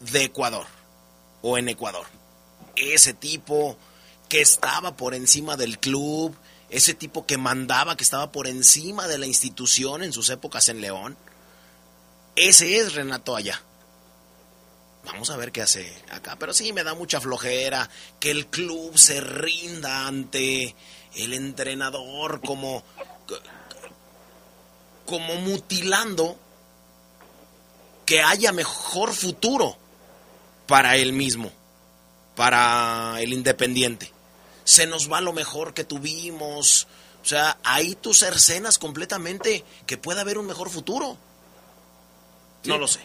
de Ecuador, o en Ecuador. Ese tipo que estaba por encima del club, ese tipo que mandaba, que estaba por encima de la institución en sus épocas en León. Ese es Renato allá. Vamos a ver qué hace acá. Pero sí me da mucha flojera que el club se rinda ante el entrenador como, como mutilando que haya mejor futuro para él mismo, para el independiente. Se nos va lo mejor que tuvimos. O sea, ahí tú cercenas completamente que pueda haber un mejor futuro. No lo sé.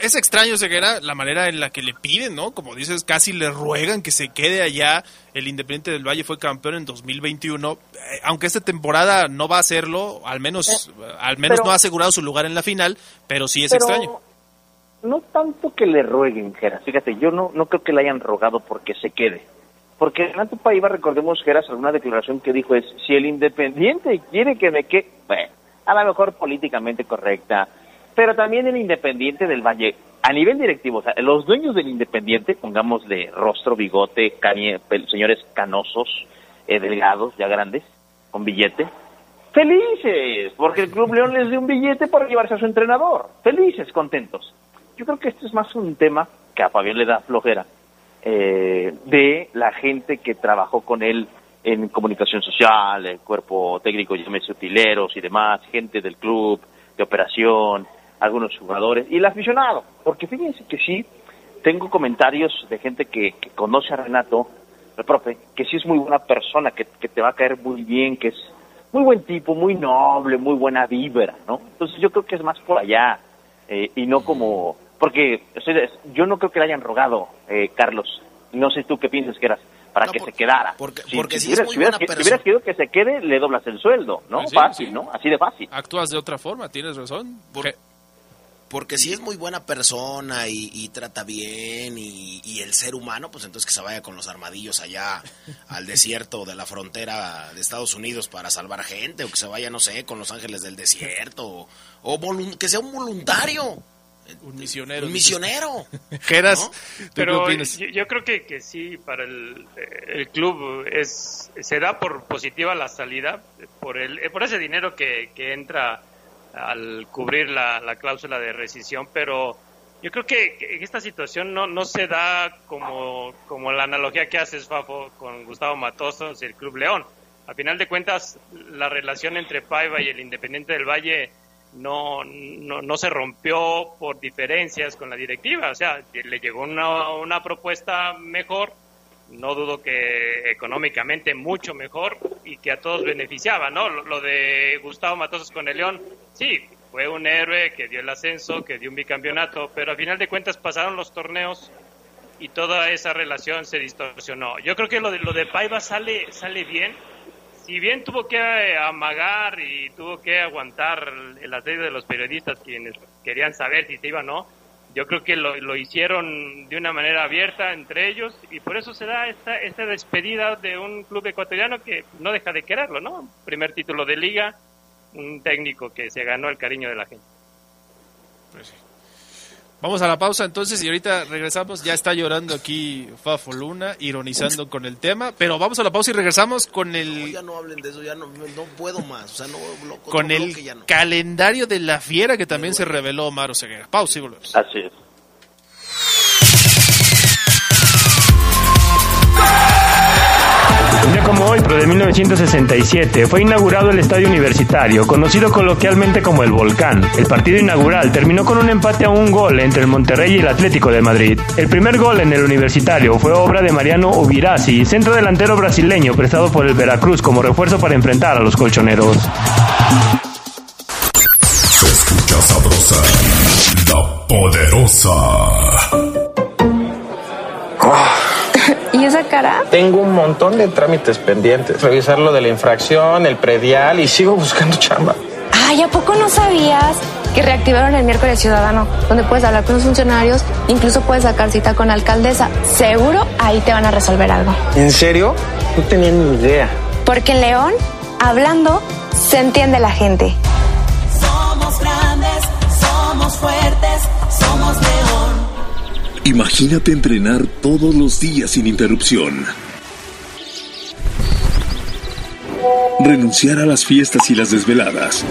Es extraño, Ceguera, la manera en la que le piden, ¿no? Como dices, casi le ruegan que se quede allá. El Independiente del Valle fue campeón en 2021. Eh, aunque esta temporada no va a hacerlo, al menos, eh, al menos no ha asegurado su lugar en la final, pero sí es extraño. No tanto que le rueguen, Geras. Fíjate, yo no, no creo que le hayan rogado porque se quede. Porque Renato Paiva, recordemos, Geras, alguna declaración que dijo es, si el Independiente quiere que me quede, bueno, a lo mejor políticamente correcta, pero también el Independiente del Valle, a nivel directivo, o sea, los dueños del Independiente, pongámosle rostro, bigote, señores canosos, eh, delgados, ya grandes, con billete, felices, porque el Club León les dio un billete para llevarse a su entrenador, felices, contentos. Yo creo que esto es más un tema que a Fabián le da flojera, eh, de la gente que trabajó con él en comunicación social, el cuerpo técnico, llámese utileros y demás, gente del club, de operación, algunos jugadores y el aficionado, porque fíjense que sí, tengo comentarios de gente que, que conoce a Renato, el profe, que sí es muy buena persona, que, te va a caer muy bien, que es muy buen tipo, muy noble, muy buena vibra, ¿no? Entonces yo creo que es más por allá eh, y no como, porque yo no creo que le hayan rogado, eh, Carlos, no sé tú qué piensas que eras, para que se quedara. Porque, Si- porque si, sí es hubieras, muy si hubieras- buena si hubieras querido que se quede, le doblas el sueldo, ¿no? Sí, fácil, sí. ¿no? Así de fácil. Actúas de otra forma, tienes razón. Je- Porque si es muy buena persona y, y trata bien y, y el ser humano, pues entonces que se vaya con los armadillos allá al desierto de la frontera de Estados Unidos para salvar gente o que se vaya, no sé, con los ángeles del desierto o, o que sea un voluntario. Un misionero. Un misionero. Geras, ¿tú qué Pero yo, yo creo que, que sí, para el, el club es se da por positiva la salida, por el por ese dinero que, que entra al cubrir la, la cláusula de rescisión, pero yo creo que, que esta situación no, no se da como, como la analogía que haces, Fafo, con Gustavo Matosos y el Club León. A final de cuentas, la relación entre Paiva y el Independiente del Valle no, no, no se rompió por diferencias con la directiva. O sea, le llegó una, una propuesta mejor, no dudo que económicamente mucho mejor y que a todos beneficiaba, ¿no? Lo, de Gustavo Matosos con el León, sí, fue un héroe que dio el ascenso, que dio un bicampeonato, pero a final de cuentas pasaron los torneos y toda esa relación se distorsionó. Yo creo que lo de, lo de Paiva sale, sale bien, si bien tuvo que eh, amagar y tuvo que aguantar el asedio de los periodistas quienes querían saber si se iba o no, yo creo que lo, lo hicieron de una manera abierta entre ellos y por eso se da esta, esta despedida de un club ecuatoriano que no deja de quererlo, ¿no? Primer título de liga, un técnico que se ganó el cariño de la gente. Vamos a la pausa entonces y ahorita regresamos. Ya está llorando aquí Fafo Luna, ironizando con el tema. Pero vamos a la pausa y regresamos con No, el ya no hablen de eso, ya no, no puedo más. O sea, no, no- con el bloque ya no. calendario de la fiera que también se reveló Omar Oseguera. Pausa y volvemos. Así es. Un día como hoy, pero de 1967, fue inaugurado el Estadio Universitario, conocido coloquialmente como el Volcán. El partido inaugural terminó con un empate a un gol entre el Monterrey y el Atlético de Madrid. El primer gol en el Universitario fue obra de Mariano Ubirasi, centro delantero brasileño prestado por el Veracruz como refuerzo para enfrentar a los colchoneros. Se escucha sabrosa, la poderosa. Cara? Tengo un montón de trámites pendientes. Revisar lo de la infracción, el predial y sigo buscando chamba. Ay, ¿a poco no sabías que reactivaron el miércoles ciudadano? Donde puedes hablar con los funcionarios, incluso puedes sacar cita con la alcaldesa. Seguro ahí te van a resolver algo. ¿En serio? No tenía ni idea. Porque en León, hablando, se entiende la gente. Somos grandes, somos fuertes. Imagínate entrenar todos los días sin interrupción. Renunciar a las fiestas y las desveladas.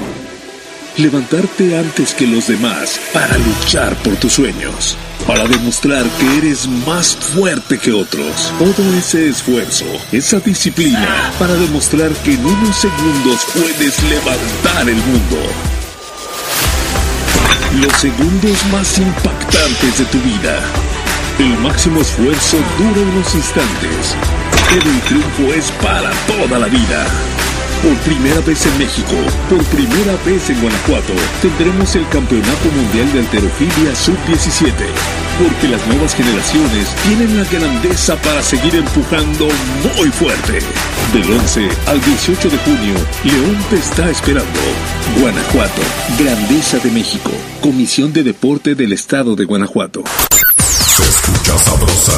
Levantarte antes que los demás para luchar por tus sueños. Para demostrar que eres más fuerte que otros. Todo ese esfuerzo, esa disciplina, para demostrar que en unos segundos puedes levantar el mundo. Los segundos más impactantes de tu vida. El máximo esfuerzo dura unos instantes, pero el triunfo es para toda la vida. Por primera vez en México, por primera vez en Guanajuato, tendremos el Campeonato Mundial de Alterofilia Sub-17. Porque las nuevas generaciones tienen la grandeza para seguir empujando muy fuerte. Del 11 al 18 de junio, León te está esperando. Guanajuato, Grandeza de México. Comisión de Deporte del Estado de Guanajuato. Escucha sabrosa,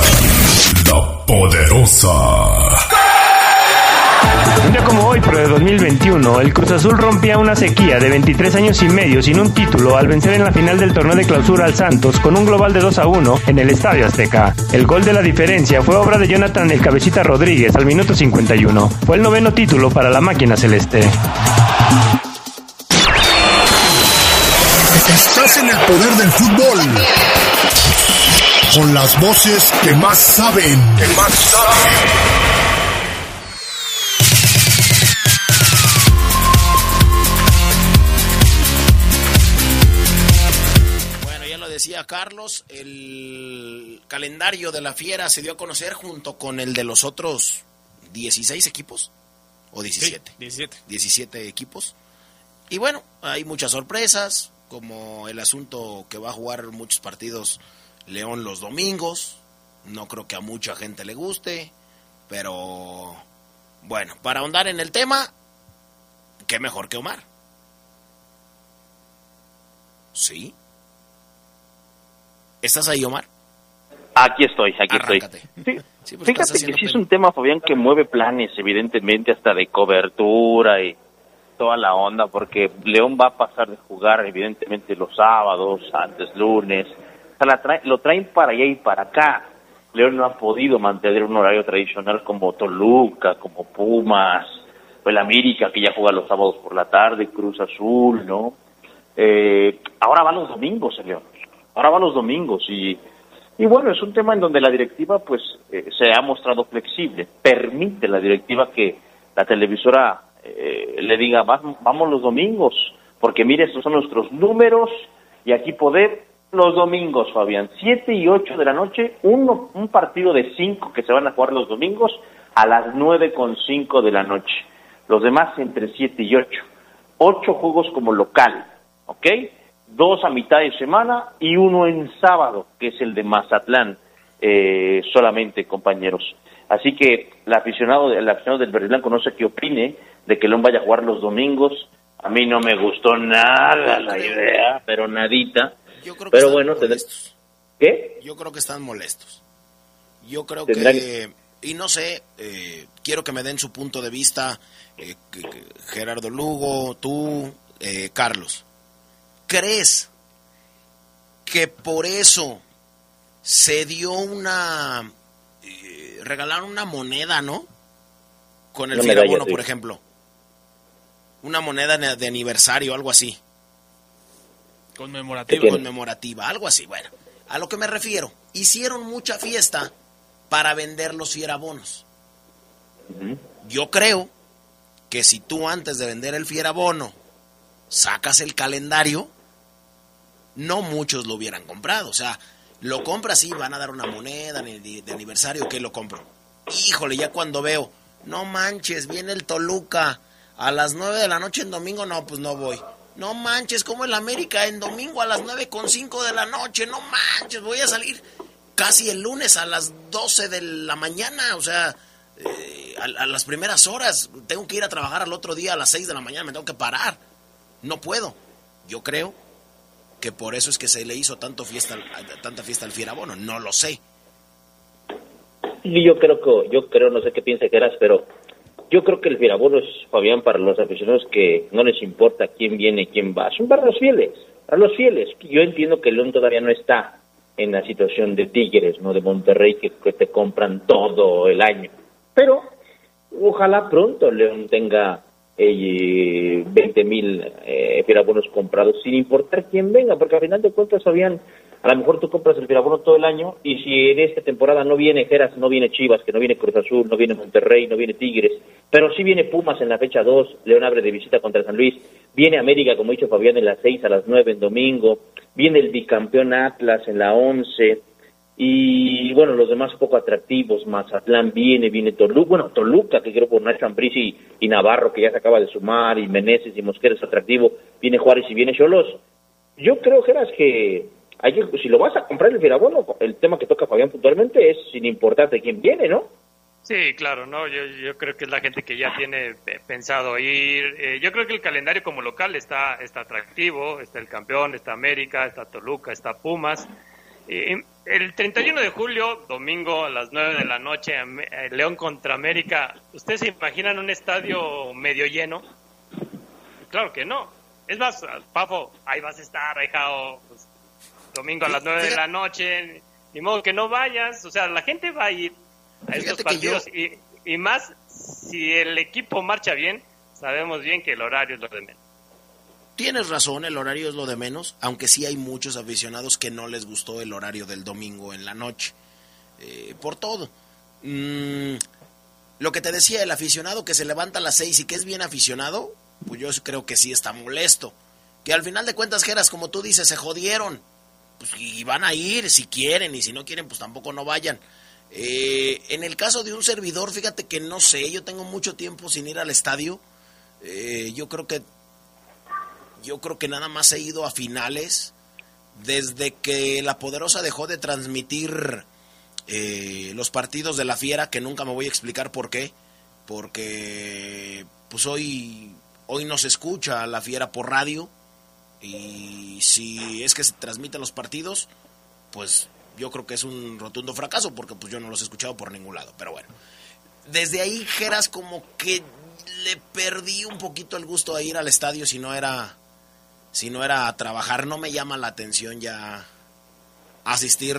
la poderosa. Un día como hoy, pero de 2021, el Cruz Azul rompía una sequía de 23 años y medio sin un título al vencer en la final del torneo de clausura al Santos con un global de 2 a 1 en el Estadio Azteca. El gol de la diferencia fue obra de Jonathan El Cabecita Rodríguez al minuto 51. Fue el noveno título para la máquina celeste. Estás en el poder del fútbol. Con las voces que más saben. Que más saben. decía Carlos, el calendario de la Fiera se dio a conocer junto con el de los otros 16 equipos. ¿O 17? 17. 17 equipos. Y bueno, hay muchas sorpresas, como el asunto que va a jugar muchos partidos León los domingos. No creo que a mucha gente le guste, pero bueno, para ahondar en el tema, qué mejor que Omar. ¿Sí? ¿Estás ahí, Omar? Aquí estoy, aquí Arráncate. estoy. Sí, Sí, pues Fíjate que sí es un tema, Fabián, que mueve planes, evidentemente, hasta de cobertura y toda la onda, porque León va a pasar de jugar, evidentemente, los sábados, antes lunes. La trae- lo traen para allá y para acá. León no ha podido mantener un horario tradicional como Toluca, como Pumas, o el América, que ya juega los sábados por la tarde, Cruz Azul, ¿no? Eh, ahora va los domingos, León. Ahora va los domingos y y bueno, es un tema en donde la directiva pues eh, se ha mostrado flexible. Permite la directiva que la televisora eh, le diga, "Va- vamos los domingos, porque mire, estos son nuestros números y aquí poder los domingos, Fabián, 7 y 8 de la noche, uno, un partido de 5 que se van a jugar los domingos a las 9 con 5 de la noche. Los demás entre 7 y 8. Ocho juegos como local, ¿ok? Dos a mitad de semana y uno en sábado, que es el de Mazatlán, eh, solamente, compañeros. Así que el aficionado, aficionado del Verde Blanco no sé qué opine de que León vaya a jugar los domingos. A mí no me gustó nada la idea, pero nadita. Yo creo que Pero están bueno, molestos. ¿Qué? Yo creo que están molestos. Yo creo Tendrán que... Y no sé, eh, quiero que me den su punto de vista, eh, Gerardo Lugo, tú, eh, Carlos. ¿Crees que por eso se dio una... eh, regalaron una moneda, ¿no? Con el Firabono, sí. por ejemplo. Una moneda de aniversario, algo así. Conmemorativa. conmemorativa, algo así. Bueno, a lo que me refiero, hicieron mucha fiesta para vender los fierabonos. Yo creo que si tú antes de vender el fierabono sacas el calendario, no muchos lo hubieran comprado. O sea, lo compras y van a dar una moneda de, de aniversario, que lo compro. Híjole, ya cuando veo, no manches, viene el Toluca a las 9 de la noche en domingo, no, pues no voy. No manches, como el América en domingo a las nueve con cinco de la noche, no manches, voy a salir casi el lunes a las 12 de la mañana, o sea, eh, a, las primeras horas, tengo que ir a trabajar al otro día a las 6 de la mañana, me tengo que parar, no puedo. Yo creo que por eso es que se le hizo tanto fiesta, tanta fiesta al Fierabono, no lo sé. Y yo creo que, yo creo, no sé qué piensa que eras, pero yo creo que el Firabono es, Fabián, para los aficionados que no les importa quién viene, quién va. Son para los fieles, para los fieles. Yo entiendo que León todavía no está en la situación de Tigres, ¿no? De Monterrey, que, te compran todo el año. Pero ojalá pronto León tenga eh, 20 mil eh, comprados, sin importar quién venga, porque al final de cuentas, Fabián, a lo mejor tú compras el firabono todo el año y si en esta temporada no viene Geras, no viene Chivas, que no viene Cruz Azul, no viene Monterrey, no viene Tigres, pero sí viene Pumas en la fecha 2, León abre de visita contra San Luis, viene América, como ha dicho Fabián, en las 6 a las 9 en domingo, viene el bicampeón Atlas en la 11, y bueno, los demás poco atractivos, Mazatlán viene, viene Toluca, bueno, Toluca, que creo por Nacho Ambriz y, y Navarro, que ya se acaba de sumar, y Meneses y Mosquera es atractivo, viene Juárez y viene Cholos. Yo creo, Geras, que hay si lo vas a comprar el Firabono, el tema que toca Fabián puntualmente es sin importarte quién viene, ¿no? Sí, claro, no, yo, yo creo que es la gente que ya tiene pensado ir. Eh, yo creo que el calendario como local está, está atractivo, está el campeón, está América, está Toluca, está Pumas. Eh, el 31 de julio, domingo a las 9 de la noche, eh, León contra América. ¿Ustedes se imaginan un estadio medio lleno? Claro que no. Es más, Pafo, ahí vas a estar, ahijao, pues, domingo a las 9 de la noche, ni modo que no vayas. O sea, la gente va a ir a estos yo- partidos y, y más si el equipo marcha bien, sabemos bien que el horario es lo de menos. Tienes razón, el horario es lo de menos, aunque sí hay muchos aficionados que no les gustó el horario del domingo en la noche, eh, por todo. Mm, lo que te decía, el aficionado que se levanta a las seis y que es bien aficionado, pues yo creo que sí está molesto. Que al final de cuentas, Geras, como tú dices, se jodieron. Pues y van a ir si quieren y si no quieren, pues tampoco no vayan. Eh, en el caso de un servidor, fíjate que no sé, yo tengo mucho tiempo sin ir al estadio. Eh, yo creo que yo creo que nada más he ido a finales desde que la poderosa dejó de transmitir eh, los partidos de la fiera, que nunca me voy a explicar por qué, porque pues hoy hoy no se escucha la fiera por radio y si es que se transmiten los partidos, pues yo creo que es un rotundo fracaso porque pues yo no los he escuchado por ningún lado, pero bueno. Desde ahí Geras como que le perdí un poquito el gusto a ir al estadio si no era si no era a trabajar, no me llama la atención ya asistir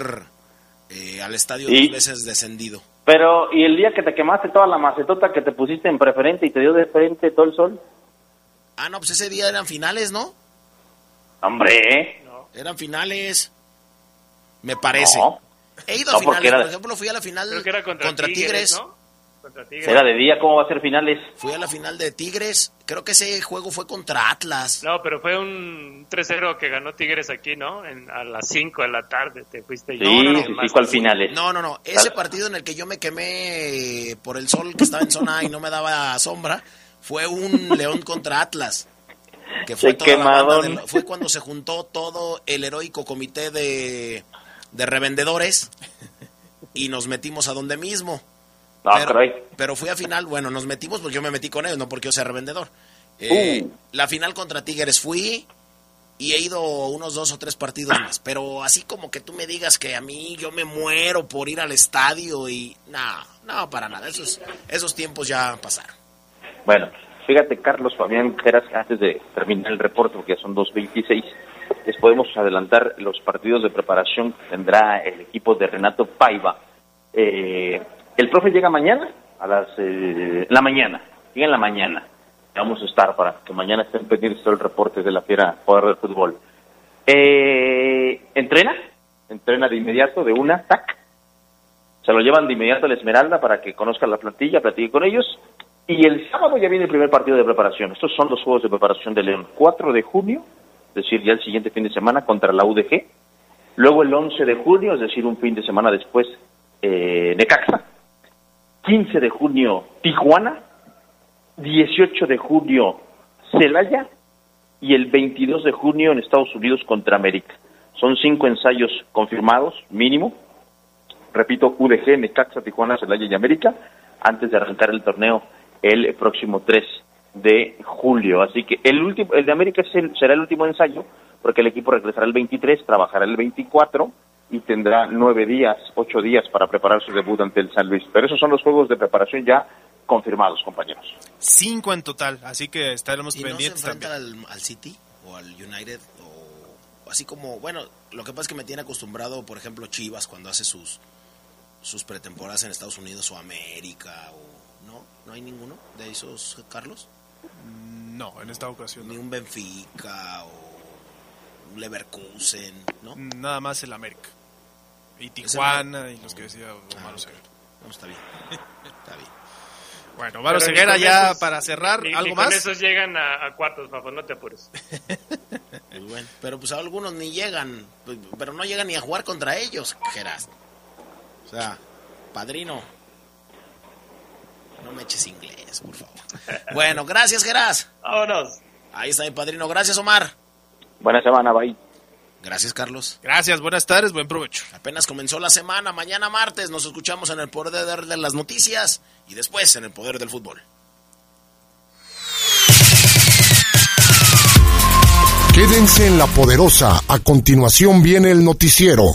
eh, al estadio ¿Y? dos veces descendido. Pero, ¿y el día que te quemaste toda la macetota que te pusiste en preferente y te dio de frente todo el sol? Ah, no, pues ese día eran finales, ¿no? Hombre, Eran finales. Me parece. No. He ido No, a finales, era- por ejemplo, fui a la final Creo que era contra, contra Tigres, Tigres. ¿no? Contra Tigres. era de día, ¿cómo va a ser finales? Fui a la final de Tigres. Creo que ese juego fue contra Atlas. No, pero fue un 3-0 que ganó Tigres aquí, ¿no? En- a las 5 de la tarde te fuiste. Sí, No, no, no, sí, sí, ¿cuál finales? No, no, no. Ese partido en el que yo me quemé por el sol que estaba en zona A y no me daba sombra fue un León contra Atlas. Que fue, fue cuando se juntó todo el heroico comité de, de revendedores y nos metimos a donde mismo. No, pero, caray. pero fui a final, bueno, nos metimos porque yo me metí con ellos, no porque yo sea revendedor. Eh, Uh. La final contra Tigres fui y he ido unos dos o tres partidos más, pero así como que tú me digas que a mí yo me muero por ir al estadio y no, no, para nada, esos, esos tiempos ya pasaron. Bueno, fíjate, Carlos Fabián Geras, antes de terminar el reporte, porque ya son 2.26, les podemos adelantar los partidos de preparación que tendrá el equipo de Renato Paiva. Eh, el profe llega mañana, a las eh, la mañana, llega en la mañana. Vamos a estar para que mañana estén pendientes todo el reporte de la fiera Poder del Fútbol. Eh, entrena, entrena de inmediato, de una, tac, se lo llevan de inmediato a la Esmeralda para que conozcan la plantilla, platique con ellos. Y el sábado ya viene el primer partido de preparación. Estos son los juegos de preparación de León. 4 de junio, es decir, ya el siguiente fin de semana contra la UDG. Luego el 11 de junio, es decir, un fin de semana después, eh, Necaxa. 15 de junio, Tijuana. 18 de junio, Celaya. Y el 22 de junio en Estados Unidos contra América. Son cinco ensayos confirmados, mínimo repito, UDG, Necaxa, Tijuana, Celaya y América, antes de arrancar el torneo el próximo 3 de julio. Así que el último, el de América es el- será el último ensayo, porque el equipo regresará el 23, trabajará el 24 y tendrá nueve días, ocho días para preparar su debut ante el San Luis. Pero esos son los juegos de preparación ya confirmados, compañeros. Cinco en total, así que estaremos ¿Y no se pendientes también. al, al City o al United? O así como, bueno, lo que pasa es que me tiene acostumbrado, por ejemplo, Chivas cuando hace sus sus pretemporadas en Estados Unidos o América o no, no hay ninguno de esos Carlos, No, en esta ocasión. ni un Benfica o un Leverkusen, ¿no? Nada más el América. Y Tijuana y los que decía Omar Oseguera. No, está bien. Está bien. Bueno, Oseguera con ya esos- para cerrar, ni- ¿algo ni con más? esos llegan a, a cuartos, Fafo, no te apures. Pues bueno, pero pues algunos ni llegan, pues, pero no llegan ni a jugar contra ellos, Geras. O sea, padrino, no me eches inglés, por favor. Bueno, gracias, Geras. Vámonos. Ahí está mi padrino. Gracias, Omar. Buena semana, bye. Gracias, Carlos. Gracias, buenas tardes, buen provecho. Apenas comenzó la semana, mañana martes nos escuchamos en el poder de las noticias y después en el poder del fútbol. Quédense en la poderosa. A continuación viene el noticiero.